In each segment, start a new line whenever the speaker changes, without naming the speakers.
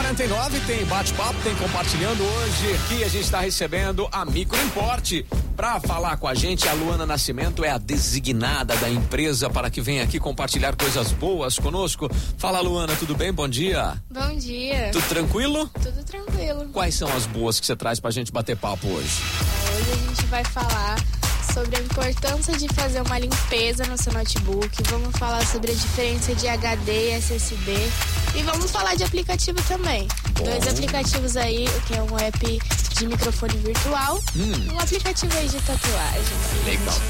49 tem bate-papo, tem compartilhando hoje. Aqui a gente está recebendo a Micro Importe. Para falar com a gente, a Luana Nascimento é a designada da empresa para que venha aqui compartilhar coisas boas conosco. Fala, Luana, tudo bem? Bom dia.
Bom dia.
Tudo tranquilo?
Tudo tranquilo.
Quais são as boas que você traz pra gente bater papo hoje?
Hoje a gente vai falar sobre a importância de fazer uma limpeza no seu notebook. Vamos falar sobre a diferença de HD e SSD. E vamos falar de aplicativo também.
Bom.
Dois aplicativos aí, que é um app de microfone virtual e um aplicativo aí de tatuagem.
Hum. Legal.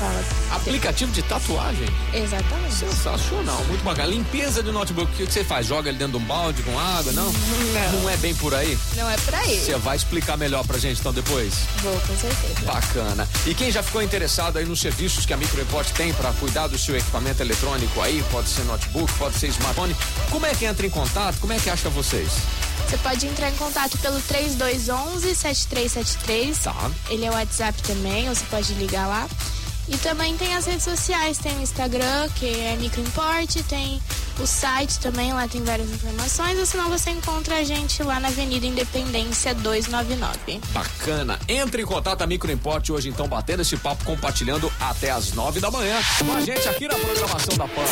Aplicativo de tatuagem?
Exatamente.
Sensacional, muito bacana. Limpeza de notebook, o que você faz? Joga ele dentro de um balde com água? Não?
Não.
Não é bem por aí?
Não é por aí.
Você vai explicar melhor pra gente então depois?
Vou, com certeza.
Bacana. E quem já ficou interessado aí nos serviços que a Microimport tem para cuidar do seu equipamento eletrônico aí, pode ser notebook, pode ser smartphone, como é que entra em contato? Como é que acha vocês?
Você pode entrar em contato pelo 3211-7373.
Tá.
Ele é o WhatsApp também, ou você pode ligar lá. E também tem as redes sociais, tem o Instagram, que é Microimport, tem o site também, lá tem várias informações, ou senão você encontra a gente lá na Avenida Independência 299.
Bacana. Entre em contato a Microimport hoje então batendo esse papo, compartilhando até as nove da manhã com a gente aqui na programação da PAN.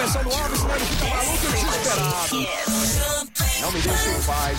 Do homem, senão ele fica maluco e desesperado. Não me deixe em paz,